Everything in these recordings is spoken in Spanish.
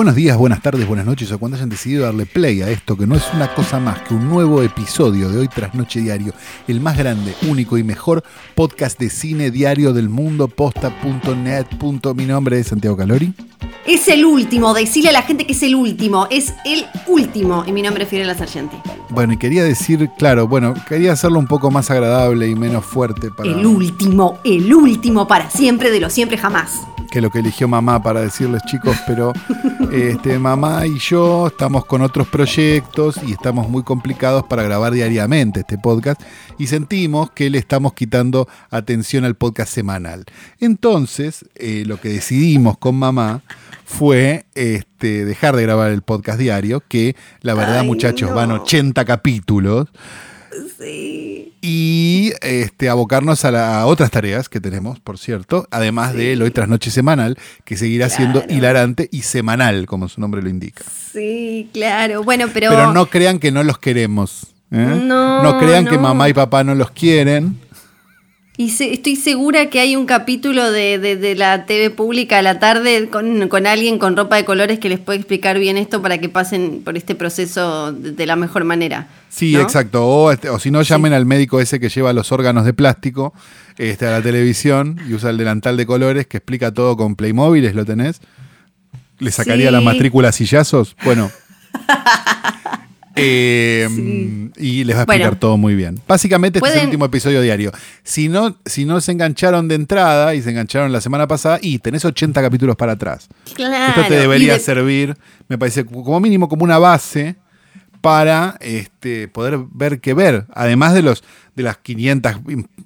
Buenos días, buenas tardes, buenas noches o cuando hayan decidido darle play a esto que no es una cosa más que un nuevo episodio de Hoy tras Noche Diario, el más grande, único y mejor podcast de cine diario del mundo, posta.net. Mi nombre es Santiago Calori. Es el último, decirle a la gente que es el último, es el último. Y mi nombre es Fiorella Sargenti. Bueno, y quería decir, claro, bueno, quería hacerlo un poco más agradable y menos fuerte para... El último, el último para siempre, de lo siempre jamás. Que lo que eligió mamá para decirles chicos, pero este, mamá y yo estamos con otros proyectos y estamos muy complicados para grabar diariamente este podcast y sentimos que le estamos quitando atención al podcast semanal. Entonces, eh, lo que decidimos con mamá fue este, dejar de grabar el podcast diario, que la verdad, Ay, muchachos, no. van 80 capítulos. Sí. Y este, abocarnos a, la- a otras tareas que tenemos, por cierto, además de del Hoy tras Noche semanal, que seguirá siendo Claro. hilarante y semanal, como su nombre lo indica. Sí, claro. Bueno, pero. Pero no crean que no los queremos. ¿eh? No, crean que no. mamá y papá no los quieren. Y se- estoy segura que hay un capítulo de, de- de la TV pública a la tarde con, con alguien con ropa de colores que les puede explicar bien esto para que pasen por este proceso de, de la mejor manera. Sí, ¿no? exacto. O, este, o si no, llamen al médico ese que lleva los órganos de plástico este, a la televisión y usa el delantal de colores que explica todo con Playmobiles, ¿lo tenés? ¿Le sacaría Sí. la matrícula a sillazos? Bueno. Eh, Sí. Y les va a explicar Bueno. todo muy bien. Básicamente este es el último episodio diario. Si no, si no se engancharon de entrada y se engancharon la semana pasada, y tenés 80 capítulos para atrás. Claro. Esto te debería de- servir, me parece, como mínimo como una base para este, poder ver qué ver. Además de, los, de las 500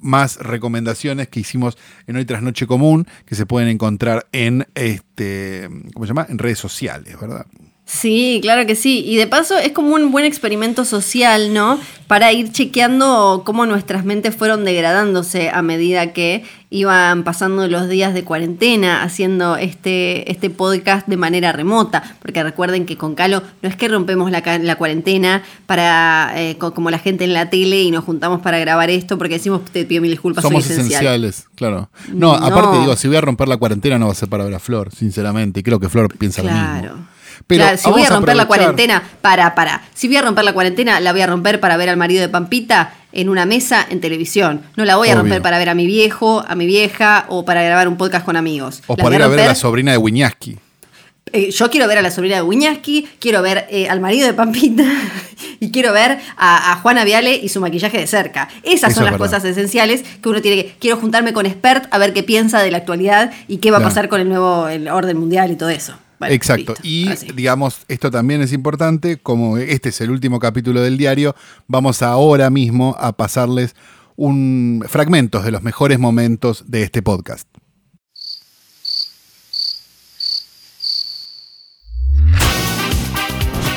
más recomendaciones que hicimos en Hoy Tras Noche Común, que se pueden encontrar en, este, ¿cómo se llama? en redes sociales, ¿verdad? Sí, claro que sí. Y de paso es como un buen experimento social, ¿no? Para ir chequeando cómo nuestras mentes fueron degradándose a medida que iban pasando los días de cuarentena haciendo este, este podcast de manera remota. Porque recuerden que con Calo no es que rompemos la, la cuarentena para eh, co- como la gente en la tele y nos juntamos para grabar esto porque decimos te pido mil disculpas, Somos soy esencial. esenciales, claro. No, No. aparte digo, si voy a romper la cuarentena no va a ser para ver a Flor, sinceramente. Y creo que Flor piensa lo mismo. Claro. Pero Claro, si voy a romper la cuarentena, para, para. Si voy a romper la cuarentena, la voy a romper para ver al marido de Pampita en una mesa en televisión. No la voy a romper para ver a mi viejo, a mi vieja o para grabar un podcast con amigos. O para ir a ver a la sobrina de Wiñaski. eh, yo quiero ver a la sobrina de Wiñaski, quiero ver eh, al marido de Pampita y quiero ver a, a Juana Viale y su maquillaje de cerca. Esas Eso son las cosas esenciales que uno tiene que. Quiero juntarme con expert a ver qué piensa de la actualidad y qué va Claro. a pasar con el nuevo el orden mundial y todo eso. Exacto. listo, y así. digamos, esto también es importante, como este es el último capítulo del diario, vamos ahora mismo a pasarles un fragmentos de los mejores momentos de este podcast.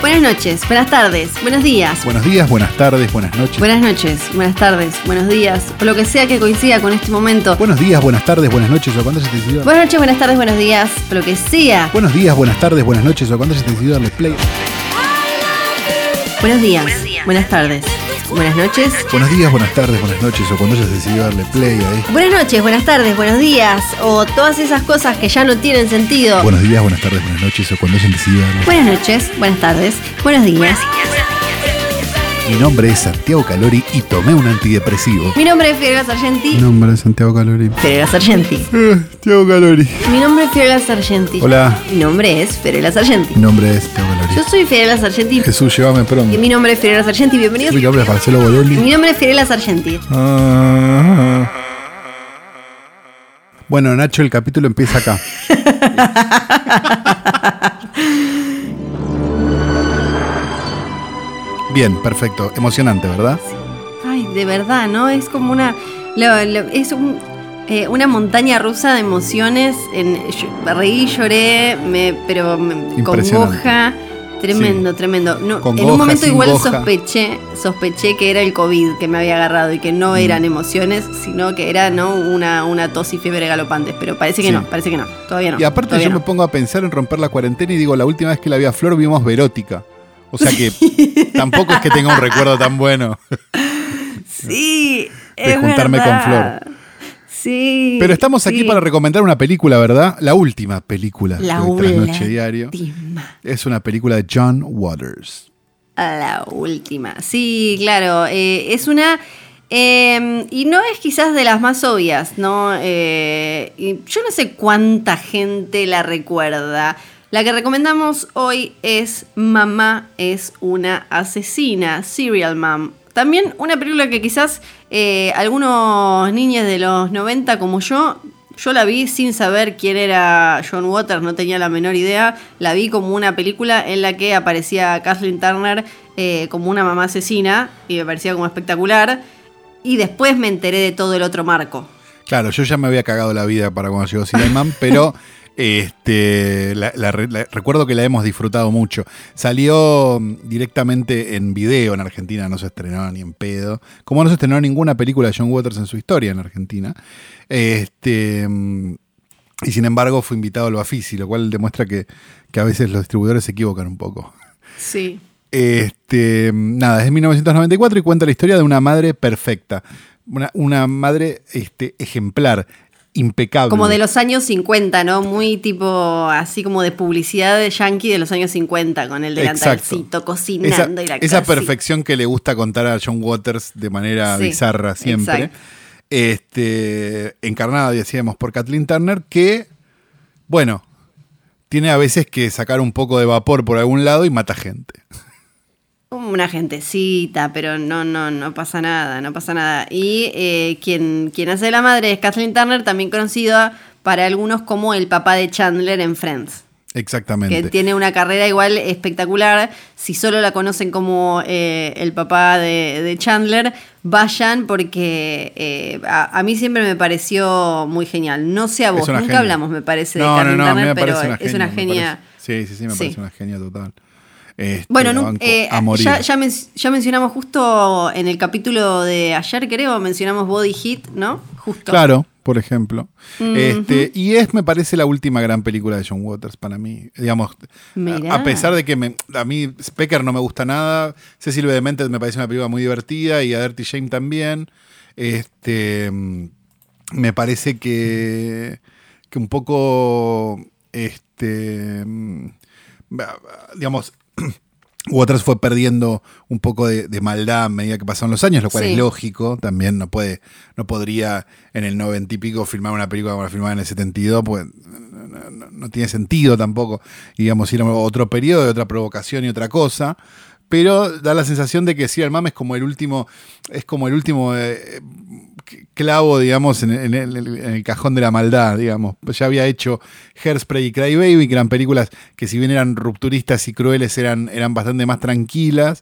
Buenas noches, buenas tardes, buenos días. Buenos días, buenas tardes, buenas noches. Buenas noches, buenas tardes, buenos días, o lo que sea que coincida con este momento. Buenos días, buenas tardes, buenas noches, o cuando se te decidió. Buenas noches, buenas tardes, buenos días, o lo que sea. Buenos días, buenas tardes, buenas noches, o cuando se te decidió darle play. Buenos días, buenas tardes, buenas noches. Buenos días, buenas tardes, buenas noches, o cuando se decidió darle play ahí. Buenas noches, buenas tardes, buenos días, o todas esas cosas que ya no tienen sentido. Buenos días, buenas tardes, buenas noches, o cuando se decidió darle Buenas noches, buenas tardes, buenos días. Mi nombre es Santiago Calori y tomé un antidepresivo. Mi nombre es Fiorella Sargenti. Mi nombre es Santiago Calori. Fiorella Sargenti. Eh, Santiago Calori. Mi nombre es Fiorella Sargenti. Hola. Mi nombre es Fiorella Sargenti. Mi nombre es Santiago Calori. Yo soy Fiorella Sargenti. Jesús, llévame pronto. Y mi nombre es Fiorella Sargenti. Bienvenidos. Mi nombre es Marcelo Bololi. Mi nombre es Fiorella Sargenti. Ah. Bueno, Nacho, el capítulo empieza acá. Bien, perfecto. Emocionante, ¿verdad? Ay, de verdad, ¿no? Es como una. lo- lo- es un, eh, una montaña rusa de emociones. En, yo reí, lloré, me, pero me congoja. Tremendo, tremendo. No, Con en un momento igual goja. sospeché, sospeché que era el COVID que me había agarrado y que no Mm. eran emociones, sino que era no una, una tos y fiebre galopantes. Pero parece que Sí. no, parece que no. Todavía no. Y aparte yo no. me pongo a pensar en romper la cuarentena y digo, la última vez que la vi a Flor vimos Verótica. O sea que tampoco es que tenga un recuerdo tan bueno. Sí, de es juntarme con verdad. Sí. Pero estamos aquí sí. para recomendar una película, ¿verdad? La última película La de Trasnoche Diario. última. Es una película de John Waters. La última. Sí, claro. eh, es una. eh, y no es quizás de las más obvias, ¿no? Eh, yo no sé cuánta gente la recuerda. La que recomendamos hoy es Mamá es una asesina, Serial Mom. También una película que quizás eh, algunos niños de los 90 como yo, yo la vi sin saber quién era John Waters, no tenía la menor idea. La vi como una película en la que aparecía Kathleen Turner eh, como una mamá asesina y me parecía como espectacular. Y después me enteré de todo el otro marco. Claro, yo ya me había cagado la vida para cuando llegó Silverman, pero este, la- la re- la- recuerdo que la hemos disfrutado mucho. Salió mm, directamente en video en Argentina, no se estrenó ni en pedo. Como no se estrenó ninguna película de John Waters en su historia en Argentina. Este, mm, y sin embargo fue invitado al Bafisi, lo cual demuestra que, que a veces los distribuidores se equivocan un poco. Sí. Este, nada, es de 1994 y cuenta la historia de una madre perfecta. Una, una madre este, ejemplar, impecable. Como de los años 50, ¿no? Muy tipo, así como de publicidad de yankee de los años 50, con el delantalcito cocinando esa, y la esa perfección que le gusta contar a John Waters de manera Sí, bizarra siempre. exacto. Este, encarnada, decíamos, por Kathleen Turner, que, bueno, tiene a veces que sacar un poco de vapor por algún lado y mata gente. Una gentecita, pero no, no, no pasa nada, no pasa nada. Y eh, quien, quien hace la madre es Kathleen Turner, también conocida para algunos como el papá de Chandler en Friends. Exactamente. Que tiene una carrera igual espectacular. Si solo la conocen como eh, el papá de, de Chandler, vayan porque eh, a, a mí siempre me pareció muy genial. No sé a vos, nunca genia. hablamos, me parece, de No, no, Kathleen no, mí Turner, me pero una es una genia. Sí, sí, sí, me Sí. parece una genia total. Este, Bueno, banco eh, a morir. ya, ya, men- ya mencionamos justo en el capítulo de ayer, creo, mencionamos Body Hit, ¿no? Justo. Claro, por ejemplo. este, y es, me parece, la última gran película de John Waters para mí. Digamos, Mirá. a, pesar de que me- a mí Specker no me gusta nada, Cecil B. Demented me parece una película muy divertida y a Dirty Shame también. Este, mm, me parece que, que un poco, este, mm, digamos, Waters fue perdiendo un poco de, de maldad a medida que pasaron los años, lo cual Sí. es lógico. También no puede, no podría en el noventa y pico filmar una película como la filmaba en el 72, pues no, no- no- tiene sentido tampoco. Digamos, ir a otro periodo, de otra provocación y otra cosa. Pero da la sensación de que el mame es como el último, es como el último eh, clavo, digamos, en, en el, en el cajón de la maldad, digamos. Ya había hecho Hairspray y Cry Baby, que eran películas que si bien eran rupturistas y crueles, eran, eran bastante más tranquilas.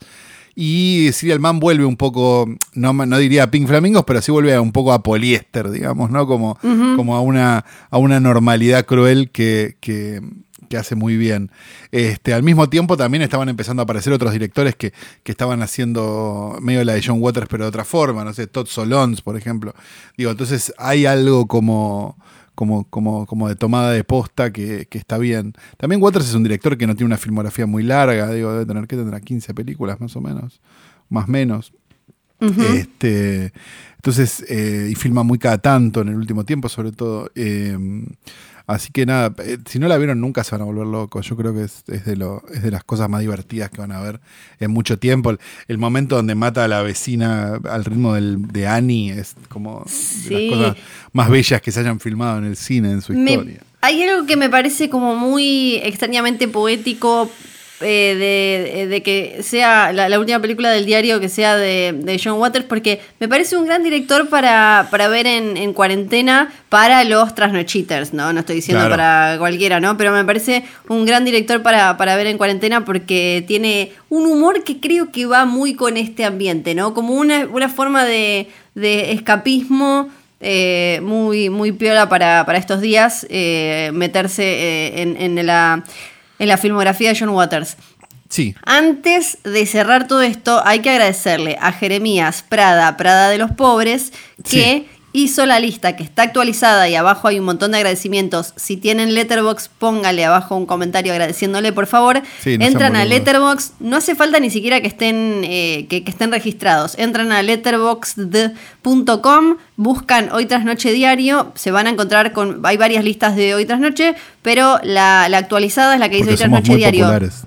Y Serial Man vuelve un poco, no, no diría a Pink Flamingos, pero sí vuelve un poco a poliéster, digamos, ¿no? Como, como a, una, a una normalidad cruel que, que, que hace muy bien. Este, al mismo tiempo también estaban empezando a aparecer otros directores que, que estaban haciendo medio la de John Waters, pero de otra forma, no sé, Todd Solondz, por ejemplo. Digo, entonces hay algo como, como, como, como de tomada de posta que, que está bien. También Waters es un director que no tiene una filmografía muy larga, digo, debe tener que tendrá 15 películas más o menos, más menos. Este, entonces, eh, y filma muy cada tanto en el último tiempo, sobre todo. eh, así que nada, eh, si no la vieron nunca se van a volver locos. Yo creo que es, es de lo, es de las cosas más divertidas que van a ver en mucho tiempo. El, el momento donde mata a la vecina al ritmo del, de Annie es como de las cosas más bellas que se hayan filmado en el cine en su Me- historia. hay algo que me parece como muy extrañamente poético eh, de, de que sea la, la última película del diario que sea de, de John Waters, porque me parece un gran director para, para ver en, en cuarentena para los trasnochiters, ¿no? No estoy diciendo Claro. para cualquiera, ¿no? Pero me parece un gran director para, para ver en cuarentena porque tiene un humor que creo que va muy con este ambiente, ¿no? Como una, una forma de, de escapismo eh, muy, muy piola para, para estos días, eh, meterse eh, en, en la, en la filmografía de John Waters. Sí. Antes de cerrar todo esto, hay que agradecerle a Jeremías Prada, Prada de los Pobres, que hizo la lista que está actualizada y abajo hay un montón de agradecimientos. Si tienen Letterbox, póngale abajo un comentario agradeciéndole, por favor. Sí, no Entran a. Letterbox, no hace falta ni siquiera que estén, eh, que, que estén registrados. Entran a letterboxd.com, buscan Hoy tras Noche Diario, se van a encontrar con, hay varias listas de Hoy tras Noche, pero la, la actualizada es la que dice Hoy tras Noche Diario populares.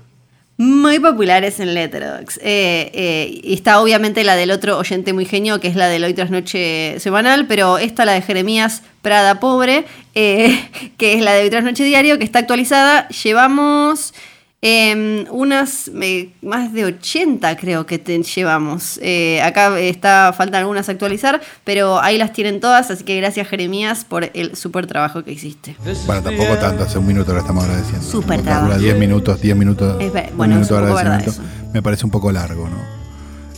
Muy populares en Letterboxd. Eh, eh, y está obviamente la del otro oyente muy genio, que es la del Hoy tras Noche semanal, pero esta, la de Jeremías Prada Pobre, eh, que es la de Hoy tras Noche Diario, que está actualizada. Llevamos eh, unas, eh, más de 80 creo que te- llevamos. Eh, acá está, faltan algunas a actualizar, pero ahí las tienen todas, así que gracias Jeremías por el súper trabajo que hiciste. Bueno, tampoco tanto, hace un minuto lo estamos agradeciendo. Súper trabajo. calcula 10 minutos, 10 minutos. Es ver- un bueno, minuto es un. Me parece un poco largo, ¿no?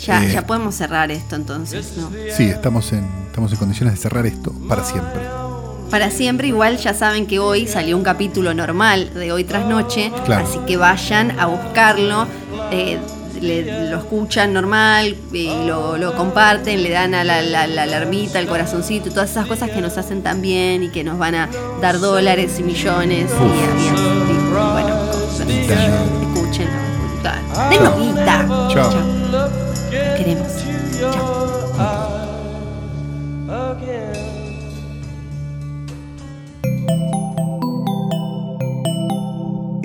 Ya, Eh, ya podemos cerrar esto entonces, ¿no? Sí, estamos en, estamos en condiciones de cerrar esto para siempre. Para siempre, igual ya saben que hoy salió un capítulo normal de hoy tras noche, Claro. así que vayan a buscarlo, eh, le- lo escuchan normal, y lo, lo comparten, le dan a la, la, la alarmita, el corazoncito, todas esas cosas que nos hacen tan bien y que nos van a dar dólares y millones y, y- y- bueno, cosas. Escúchenlo. Denos guita. Chao. Los queremos. Chao.